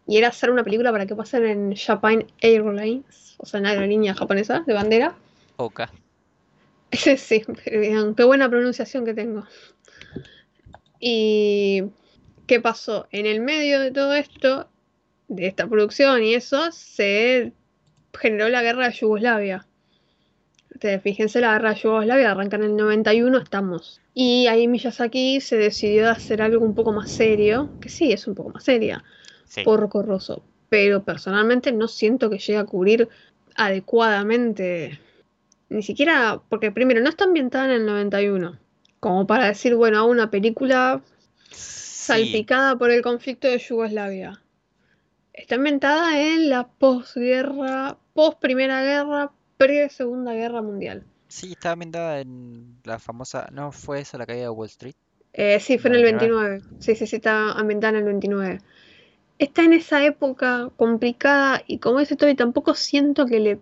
Y era hacer una película para que pasen en Japan Airlines. O sea, en aerolínea japonesa de bandera. Oka. Sí, sí, qué buena pronunciación que tengo. ¿Y qué pasó? En el medio de todo esto, de esta producción y eso, se generó la guerra de Yugoslavia. Fíjense, la guerra de Yugoslavia arranca en el 91, estamos. Y ahí Miyazaki se decidió a hacer algo un poco más serio, que sí, es un poco más seria, Sí. por Rosso. Pero personalmente no siento que llegue a cubrir adecuadamente. Ni siquiera, porque primero no está ambientada en el 91. Como para decir, bueno, una película Sí, salpicada por el conflicto de Yugoslavia. Está ambientada en la posguerra, post Primera Guerra, pre Segunda Guerra Mundial. sí, estaba ambientada en la famosa. ¿No fue esa la caída de Wall Street? Eh, sí, fue en el 99. 29. Sí, sí, sí, está ambientada en el 29. Está en esa época complicada y como dice Toby, tampoco siento que le...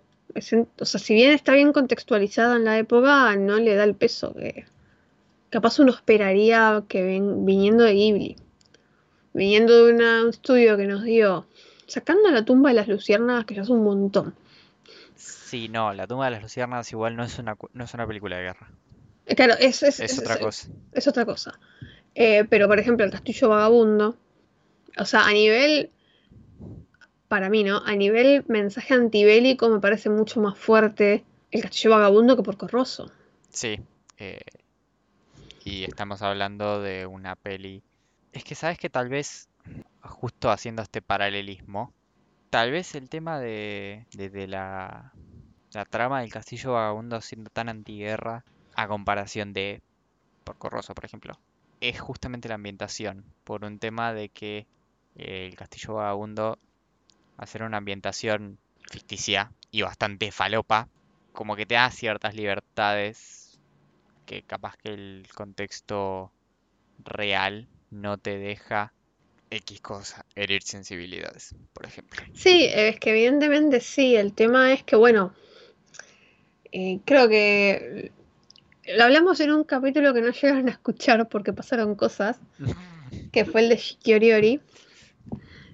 O sea, si bien está bien contextualizada en la época, no le da el peso que capaz uno esperaría que ven- viniendo de Ghibli. Viniendo de una- un estudio que nos dio, sacando la tumba de las luciérnagas, que ya es un montón. Sí, no, La tumba de las luciérnagas igual no es una, no es una película de guerra. Claro, es, es, Es es- otra cosa. es otra cosa. Eh, pero, por ejemplo, el Castillo Vagabundo, o sea, a nivel, para mí, ¿no? A nivel mensaje antibélico me parece mucho más fuerte el Castillo Vagabundo que Porco Rosso. Sí. eh, y estamos hablando de una peli. Es que sabes que tal vez, justo haciendo este paralelismo, tal vez el tema de, de, de la, la trama del Castillo Vagabundo siendo tan antiguerra a comparación de Porco Rosso, por ejemplo, es justamente la ambientación, por un tema de que eh, el Castillo Vagabundo, ser una ambientación ficticia y bastante falopa, como que te da ciertas libertades que capaz que el contexto real no te deja X cosa, herir sensibilidades, por ejemplo. Sí, es que evidentemente sí. El tema es que, bueno, eh, creo que lo hablamos en un capítulo que no llegaron a escuchar porque pasaron cosas, que fue el de Shikioriori.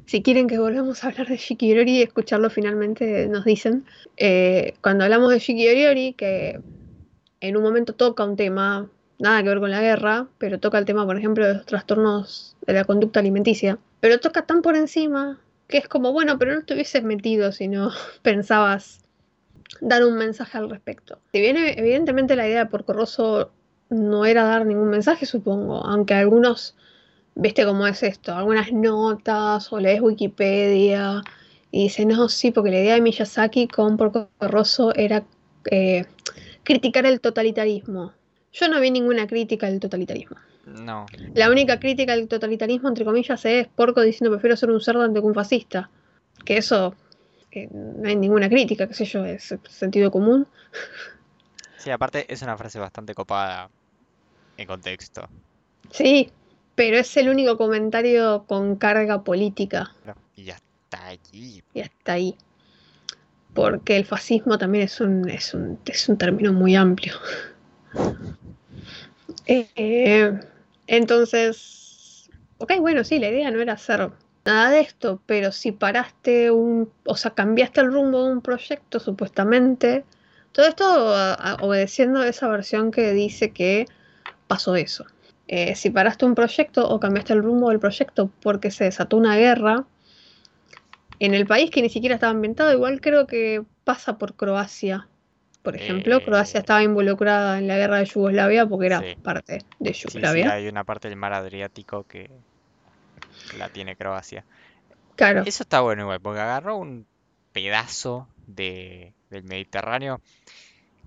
Si quieren que volvamos a hablar de Shikioriori y escucharlo finalmente, nos dicen. Eh, cuando hablamos de Shikioriori, que en un momento toca un tema, nada que ver con la guerra, pero toca el tema, por ejemplo, de los trastornos de la conducta alimenticia, pero toca tan por encima que es como, bueno, pero no te hubieses metido si no pensabas dar un mensaje al respecto. Si bien evidentemente la idea de Porco Rosso no era dar ningún mensaje, supongo, aunque algunos, viste cómo es esto, algunas notas o lees Wikipedia y dicen, no, sí, porque la idea de Miyazaki con Porco Rosso era eh, criticar el totalitarismo. Yo no vi ninguna crítica del totalitarismo. No. La única crítica al totalitarismo, entre comillas, es Porco diciendo prefiero ser un cerdo ante que un fascista. Que eso que no hay ninguna crítica, qué sé yo, es sentido común. Sí, aparte es una frase bastante copada en contexto. Sí, pero es el único comentario con carga política. Y ya está allí. Y hasta ahí. Porque el fascismo también es un, es un, es un término muy amplio. Eh, entonces, ok, bueno, sí, la idea no era hacer nada de esto, pero si paraste un, o sea, cambiaste el rumbo de un proyecto supuestamente, todo esto obedeciendo a esa versión que dice que pasó eso. Eh, si paraste un proyecto o cambiaste el rumbo del proyecto porque se desató una guerra en el país que ni siquiera estaba ambientado, igual creo que pasa por Croacia. Por ejemplo, Croacia Eh, estaba involucrada en la guerra de Yugoslavia porque era sí. parte de Sí, sí, Yugoslavia. hay una parte del mar Adriático que la tiene Croacia. Claro, Eso está bueno igual, porque agarró un pedazo de, del Mediterráneo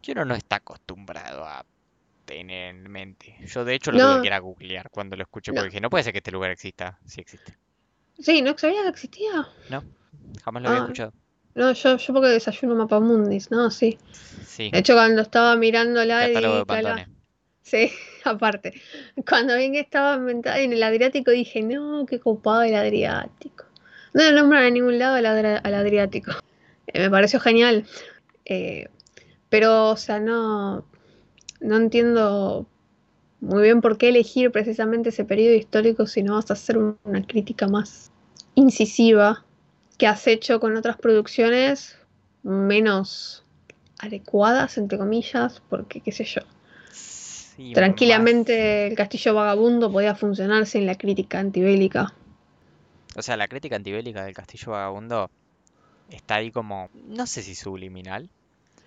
que uno no está acostumbrado a tener en mente. Yo de hecho lo tuve no, que ir a googlear cuando lo escuché, no. porque dije, no puede ser que este lugar exista. Sí existe. Sí, no sabía que existía. No, jamás lo había Ah, escuchado. no, yo, yo porque desayuno mapamundis, no, sí. Sí, De hecho, cuando estaba mirándola catálogo de y claro, Pantone. sí, aparte, cuando vi que estaba en el Adriático dije, no, qué copado el Adriático. No le nombran en ningún lado al, Adriático. Eh, me pareció genial. Eh, pero, o sea, no, no entiendo muy bien por qué elegir precisamente ese periodo histórico si no vas a hacer un- una crítica más incisiva que has hecho con otras producciones menos adecuadas, entre comillas, porque qué sé yo. Sí. Tranquilamente el Castillo Vagabundo podía funcionar sin la crítica antibélica. O sea, la crítica antibélica del Castillo Vagabundo está ahí como, no sé si subliminal,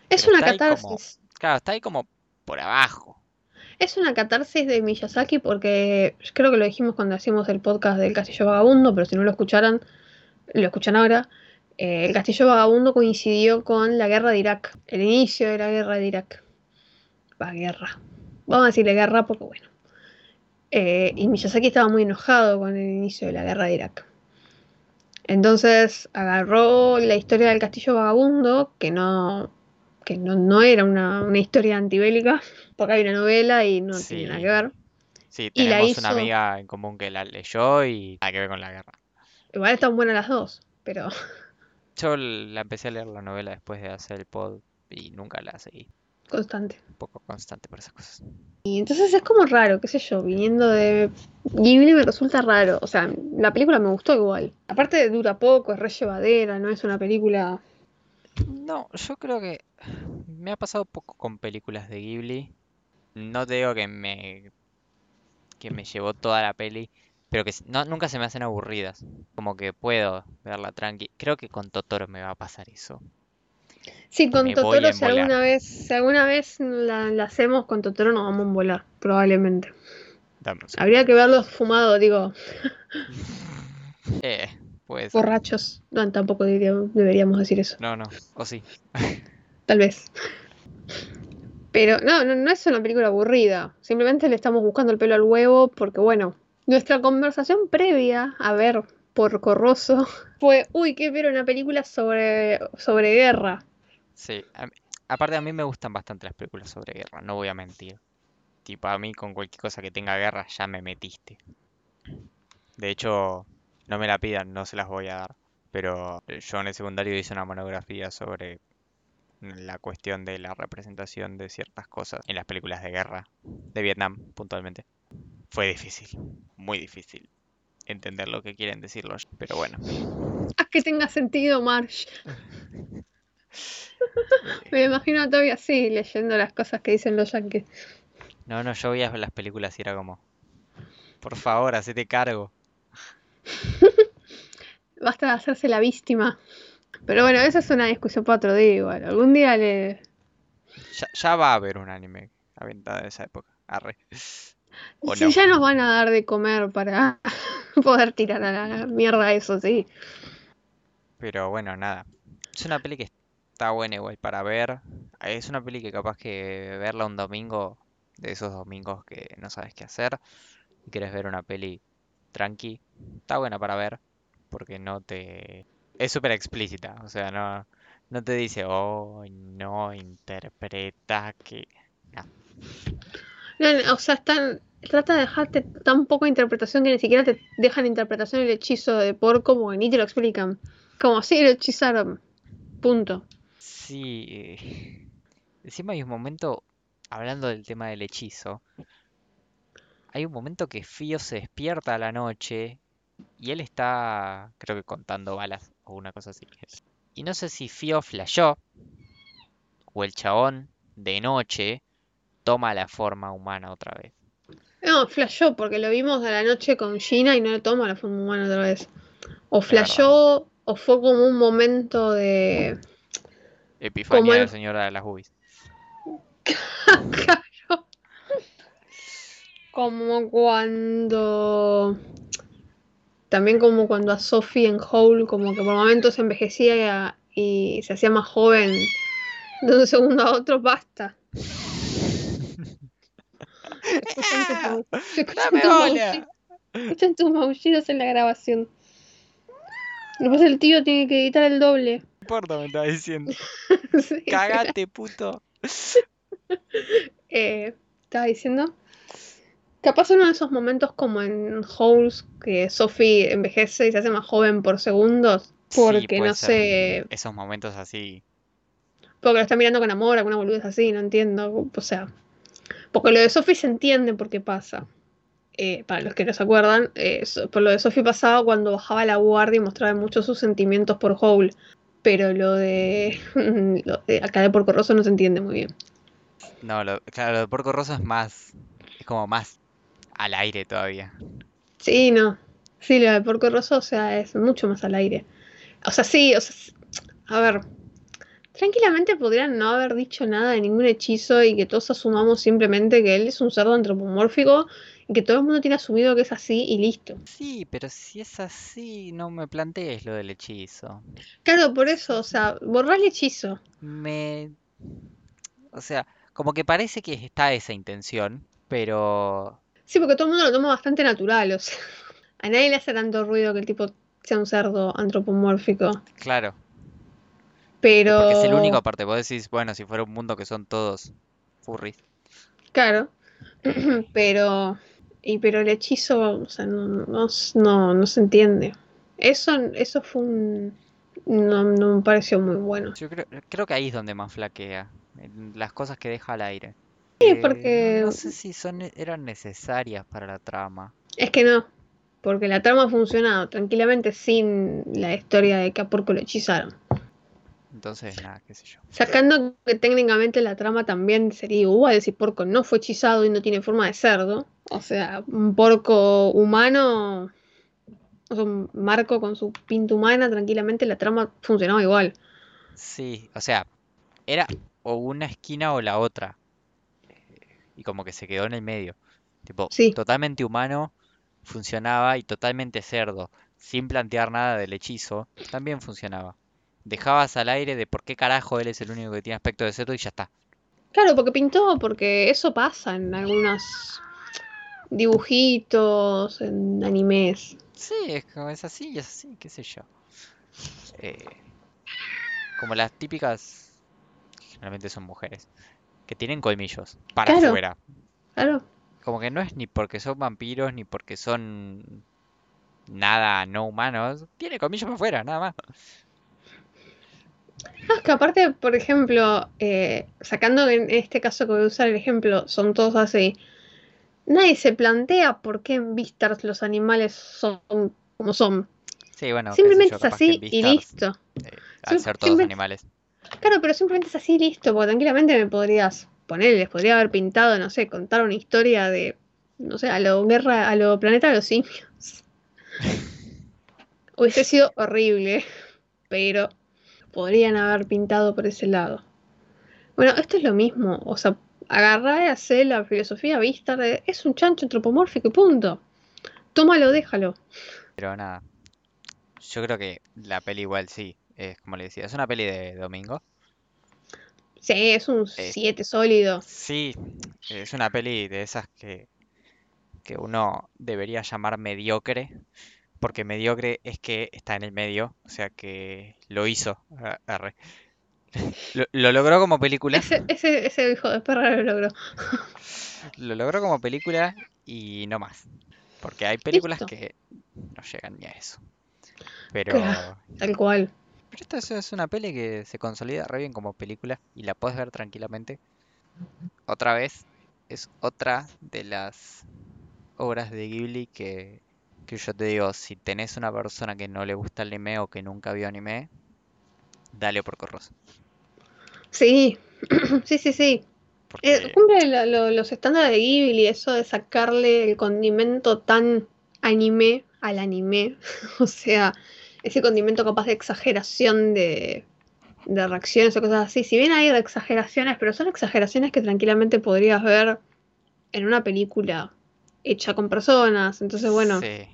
Es una como, catarsis. claro, está ahí como por abajo. Es una catarsis de Miyazaki porque creo que lo dijimos cuando hacíamos el podcast del Castillo Vagabundo, pero si no lo escucharan, lo escuchan ahora. Eh, el Castillo Vagabundo coincidió con la guerra de Irak, el inicio de la guerra de Irak. Va, guerra. Vamos a decirle guerra porque bueno. Eh, y Miyazaki estaba muy enojado con el inicio de la guerra de Irak. Entonces agarró la historia del Castillo Vagabundo, que no, que no, no era una, una historia antibélica, porque hay una novela y no tiene nada que ver. sí, Y la tenemos una amiga en común que la leyó y nada que ver con la guerra. igual están buenas las dos, pero Yo la empecé a leer la novela después de hacer el pod y nunca la seguí. Constante. Un poco constante por esas cosas. Y entonces es como raro, qué sé yo, viniendo de Ghibli me resulta raro. O sea, la película me gustó igual. Aparte dura poco, es re llevadera, no es una película... No, yo creo que me ha pasado poco con películas de Ghibli. No te digo que me, que me llevó toda la peli, pero que no, nunca se me hacen aburridas. Como que puedo verla tranqui. Creo que con Totoro me va a pasar eso. Sí, con Totoro si alguna vez, si alguna vez la, la hacemos con Totoro nos vamos a volar, probablemente. Habría que verlos fumados, digo, Eh, puede ser. borrachos. No, tampoco diría- deberíamos decir eso, No, no. O sí. tal vez. Pero no, no, no es una película aburrida. Simplemente le estamos buscando el pelo al huevo porque, bueno, nuestra conversación previa a ver por Corroso fue, uy, qué ver una película sobre, sobre guerra. Sí. a mí- aparte a mí me gustan bastante las películas sobre guerra, no voy a mentir. Tipo, a mí con cualquier cosa que tenga guerra ya me metiste. De hecho, No me la pidan, no se las voy a dar. Pero yo en el secundario hice una monografía sobre la cuestión de la representación de ciertas cosas en las películas de guerra, de Vietnam puntualmente. Fue difícil, muy difícil entender lo que quieren decirlos, pero bueno. Haz que tenga sentido, Marsh. Me imagino todavía así, leyendo las cosas que dicen los yankees. No, no, yo veía las películas y era como, por favor, hacete cargo. Basta de hacerse la víctima. Pero bueno, esa es una discusión para otro día igual. Algún día le... Ya, ya va a haber un anime aventado de esa época. Arre. O Si no. ya nos van a dar de comer para poder tirar a la mierda eso, sí. Pero bueno, nada. Es una peli que está buena igual para ver. Es una peli que capaz que verla un domingo, de esos domingos que no sabes qué hacer, y quieres ver una peli tranqui, está buena para ver, porque no te... Es súper explícita, o sea, no, no te dice, oh, no interpreta que... No. O sea, están, trata de dejarte tan poca interpretación que ni siquiera te dejan interpretación el hechizo de porco porque ni te lo explican. Como así lo hechizaron. Punto. Sí, eh, encima hay un momento, hablando del tema del hechizo, hay un momento que Fío se despierta a la noche y él está, creo que contando balas o una cosa así. Y no sé si Fío flasheó o el chabón de noche toma la forma humana otra vez. No, flashó porque lo vimos a la noche con Gina y no le toma la forma humana otra vez. O flashó o fue como un momento de... Epifanía de la señora de las UBIs. Claro. Como cuando. También como cuando a Sophie en Hole, como que por momentos envejecía y se hacía más joven de un segundo a otro, basta. Escuchan se escuchan ¡Dame tus maullidos- escuchan tus maullidos en la grabación. Después el tío tiene que editar el doble. No importa, me está diciendo. Sí. Cagate, puto. eh, estaba diciendo. Capaz uno de esos momentos como en Holes que Sophie envejece y se hace más joven por segundos. Porque no sé. Esos momentos así. Porque lo está mirando con amor, alguna boludez así, no entiendo. O sea. Porque lo de Sophie se entiende por qué pasa. Eh, para los que no se acuerdan, eh, por lo de Sophie pasaba cuando bajaba la guardia y mostraba mucho sus sentimientos por Hole. Pero lo de, lo de acá de Porco Rosso no se entiende muy bien. No, lo, claro, lo de Porco Rosso es más. Es como más al aire todavía. Sí, no. Sí, lo de Porco Rosso, o sea, es mucho más al aire. O sea, sí, o sea, a ver. Tranquilamente podrían no haber dicho nada de ningún hechizo y que todos asumamos simplemente que él es un cerdo antropomórfico y que todo el mundo tiene asumido que es así y listo. Sí, pero si es así, no me plantees lo del hechizo. Claro, por eso, o sea, borrar el hechizo. Me... O sea, como que parece que está esa intención, pero... Sí, porque todo el mundo lo toma bastante natural, o sea, a nadie le hace tanto ruido que el tipo sea un cerdo antropomórfico. Claro, Pero. porque es el único aparte. Vos decís, bueno, si fuera un mundo que son todos furries. Claro, pero, y pero el hechizo, o sea, no, no, no, no se entiende. Eso, eso fue un, no, no me pareció muy bueno. Yo creo, creo que ahí es donde más flaquea, en las cosas que deja al aire. Sí, Eh, porque- no sé si son, eran necesarias para la trama. Es que no, porque la trama ha funcionado tranquilamente sin la historia de que a Porco lo hechizaron. Entonces, nada, qué sé yo. Sacando que técnicamente la trama también sería igual si Porco no fue hechizado y no tiene forma de cerdo. O sea, un porco humano, o sea, un Marco con su pinta humana, tranquilamente la trama funcionaba igual. Sí, o sea, era o una esquina o la otra. Y como que se quedó en el medio. Tipo, Sí. totalmente humano funcionaba y totalmente cerdo, sin plantear nada del hechizo, también funcionaba. Dejabas al aire de por qué carajo él es el único que tiene aspecto de cerdo y ya está. Claro, porque pintó, porque eso pasa en algunos dibujitos, en animes. Sí, es como es así es así, qué sé yo. Eh, como las típicas, generalmente son mujeres, que tienen colmillos para Claro. afuera. Claro. Como que no es ni porque son vampiros ni porque son nada no humanos, tiene colmillos para afuera, nada más. Ah, es que aparte, por ejemplo, eh, sacando en este caso que voy a usar el ejemplo, son todos así. Nadie se plantea por qué en Beastars los animales son como son. Sí, bueno, Simplemente es así y listo. eh, al ser todos animales. Claro, pero simplemente es así y listo, porque tranquilamente me podrías poner, les podría haber pintado, no sé, contar una historia de, no sé, a lo guerra, a lo planeta de los simios. Hubiese sido horrible, pero podrían haber pintado por ese lado. Bueno, esto es lo mismo, o sea, agarrar y hacer la filosofía vista de es un chancho antropomórfico y punto. Tómalo, déjalo. Pero nada, yo creo que la peli igual sí, es como le decía, es una peli de domingo. Sí, es un Eh, 7 sólido. Sí, es una peli de esas que, que uno debería llamar mediocre, porque mediocre es que está en el medio, o sea que lo hizo. arre. Lo, lo logró como película, Ese, ese, ese hijo de perra lo logró. lo logró como película y no más. Porque hay películas Listo. que no llegan ni a eso. Pero, Claro. Tal cual. pero esta es, es una peli que se consolida re bien como película y la puedes ver tranquilamente. Otra vez, es otra de las obras de Ghibli que, que yo te digo, si tenés una persona que no le gusta el anime o que nunca vio anime, dale por Rosa. Sí, sí, sí, sí. Eh, cumple lo- lo- los estándares de Ghibli, eso de sacarle el condimento tan anime al anime. O sea, ese condimento capaz de exageración de, de reacciones o cosas así. Si bien hay exageraciones, pero son exageraciones que tranquilamente podrías ver en una película hecha con personas. Entonces, bueno, sí.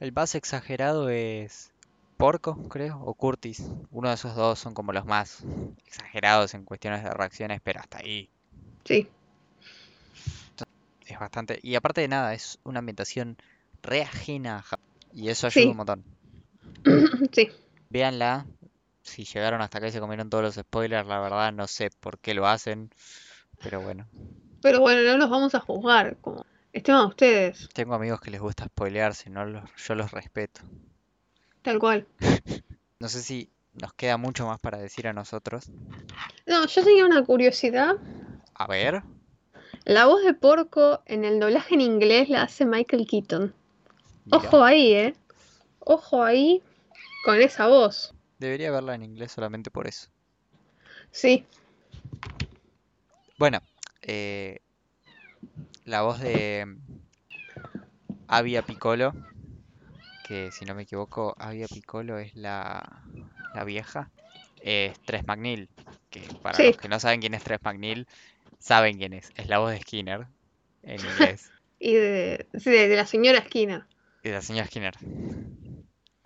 El más exagerado es Porco, creo, o Curtis. Uno de esos dos son como los más exagerados en cuestiones de reacciones, pero hasta ahí sí. es bastante. Y aparte de nada, es una ambientación re ajena a Japón. Y eso ayuda Sí. un montón. Sí. Véanla. Si llegaron hasta acá y se comieron todos los spoilers, la verdad no sé por qué lo hacen. Pero bueno, Pero bueno, no los vamos a juzgar. Como es tema de ustedes, tengo amigos que les gusta spoilearse, no los, yo los respeto. tal cual. No sé si nos queda mucho más para decir a nosotros. No, yo tenía una curiosidad. A ver, La voz de Porco en el doblaje en inglés la hace Michael Keaton. Ojo ahí, ¿eh? Ojo ahí con esa voz. debería verla en inglés solamente por eso. Sí, Bueno, eh, la voz de Avia Piccolo, que si no me equivoco, Avia Piccolo es la, la vieja, es Tres McNeil, que para Sí. los que no saben quién es Tres McNeil, saben quién es, es la voz de Skinner en inglés, y de, sí, de, de la señora Skinner. y de la señora Skinner.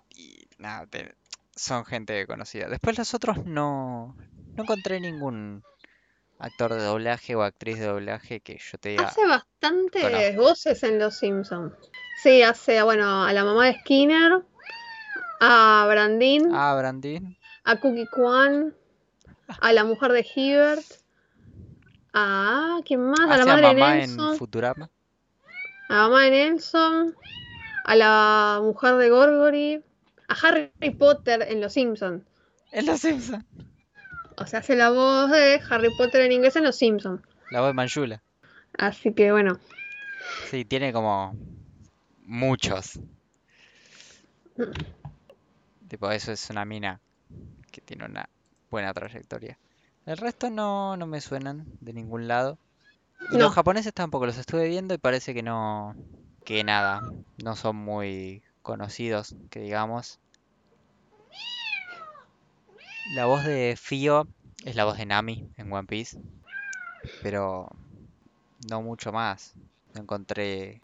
Y nada, te- son gente conocida. Después los otros no, no encontré ningún actor de doblaje o actriz de doblaje que yo te diga, Hace bastantes conozco. voces en Los Simpsons. Sí, hace, bueno, a la mamá de Skinner, a Brandin, ah, Brandin. a Cookie Kwan, a la mujer de Hibbert, a ¿quién más? A la a madre de mamá en Nelson, Futurama. a la mamá de Nelson, a la mujer de Gorgory, a Harry Potter en Los Simpsons. En Los Simpsons. O sea, hace la voz de Harry Potter en inglés en Los Simpsons. La voz de Manjula. Así que bueno, Sí, tiene como muchos. Tipo, eso es una mina que tiene una buena trayectoria. El resto no, no me suenan de ningún lado. Y No. los japoneses tampoco los estuve viendo y parece que no, que nada, no son muy conocidos, que digamos. La voz de Fio es la voz de Nami en One Piece, pero no mucho más. No encontré.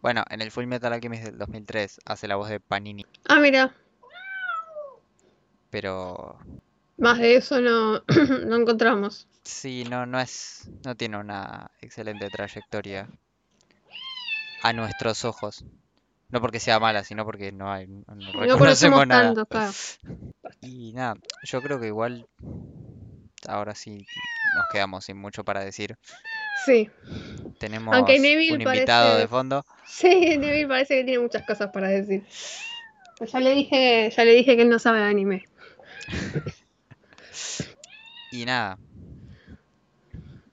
Bueno, en el Full Metal Alchemist del 2003 hace la voz de Panini, ah, mira, pero más de eso no, no encontramos. sí, no, no es, no tiene una excelente trayectoria a nuestros ojos. No porque sea mala, sino porque no hay, no No conocemos nada. tanto, claro. Y nada, yo creo que igual ahora sí nos quedamos sin mucho para decir. Sí. Tenemos Aunque Neville un invitado parece- de fondo. Sí, Neville parece que tiene muchas cosas para decir. Ya le dije, ya le dije que él no sabe de anime. Y nada.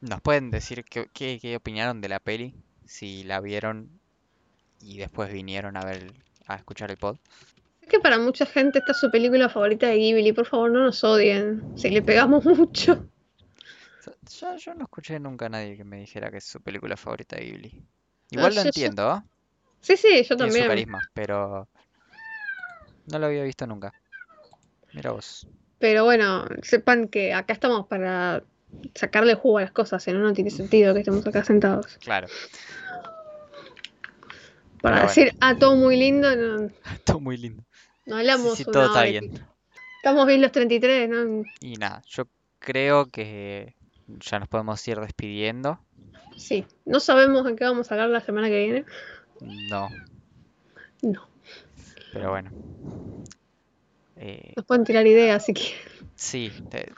¿Nos pueden decir qué, qué, qué opinaron de la peli? Si la vieron y después vinieron a ver, a escuchar el pod. Es que para mucha gente esta es su película favorita de Ghibli. Por favor, no nos odien. Si le pegamos mucho. Yo, yo no escuché nunca a nadie que me dijera que es su película favorita de Ghibli. Igual lo yo- yo- entiendo, ¿eh? Sí, sí, yo Tiene su también. carisma, pero no lo había visto nunca. Mira vos. Pero bueno, sepan que acá estamos para sacarle jugo a las cosas, si no, no tiene sentido que estemos acá sentados. Claro, Para Pero decir, ah, todo muy lindo, no, todo muy lindo. no hablamos sí, todo está bien. Estamos bien los 33, ¿no? Y nada, yo creo que ya nos podemos ir despidiendo. Sí. No sabemos en qué vamos a hablar la semana que viene. No, No. pero bueno. Eh, Nos pueden tirar ideas, así que sí, te-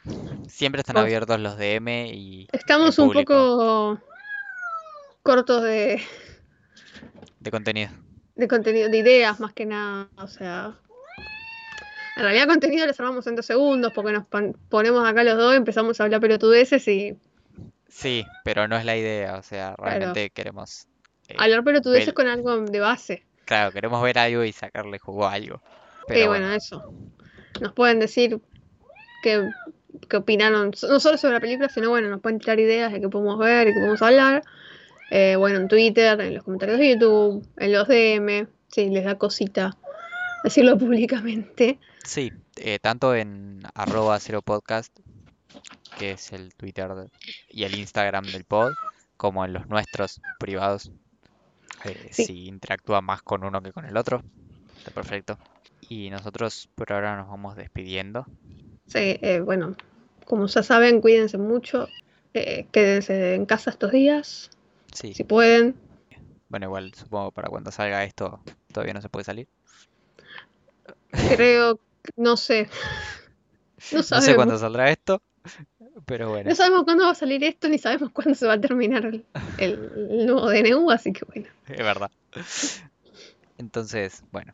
siempre están abiertos los DM y estamos un poco cortos de, de contenido. de contenido, de ideas más que nada. O sea, en realidad contenido les armamos en dos segundos porque nos pon- ponemos acá los dos, empezamos a hablar pelotudeces y Sí, pero no es la idea, o sea, Claro. realmente queremos, eh, hablar pelotudeces Ver- con algo de base. claro, queremos ver algo y sacarle jugo a algo. Sí, bueno, eso. Nos pueden decir qué, qué opinaron, no solo sobre la película, sino bueno, nos pueden tirar ideas de qué podemos ver y qué podemos hablar. Eh, bueno, en Twitter, en los comentarios de YouTube, en los DM, si les da cosita decirlo públicamente. sí, eh, tanto en arroba cero podcast, que es el Twitter de- y el Instagram del pod, como en los nuestros privados. Eh, Sí. Si interactúa más con uno que con el otro, está perfecto. Y nosotros por ahora nos vamos despidiendo. Sí, eh, bueno, como ya saben, cuídense mucho. quédense en casa estos días, Sí, si pueden. bueno, igual supongo para cuando salga esto todavía no se puede salir. Creo, no sé. No No sé cuándo saldrá esto, pero bueno. No sabemos cuándo va a salir esto, ni sabemos cuándo se va a terminar el, el- el nuevo DNU, así que bueno. Es verdad. Entonces, bueno,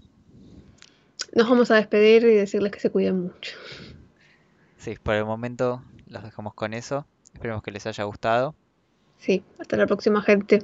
Nos vamos a despedir y decirles que se cuiden mucho. sí, por el momento los dejamos con eso. Esperemos que les haya gustado. Sí, hasta la próxima gente.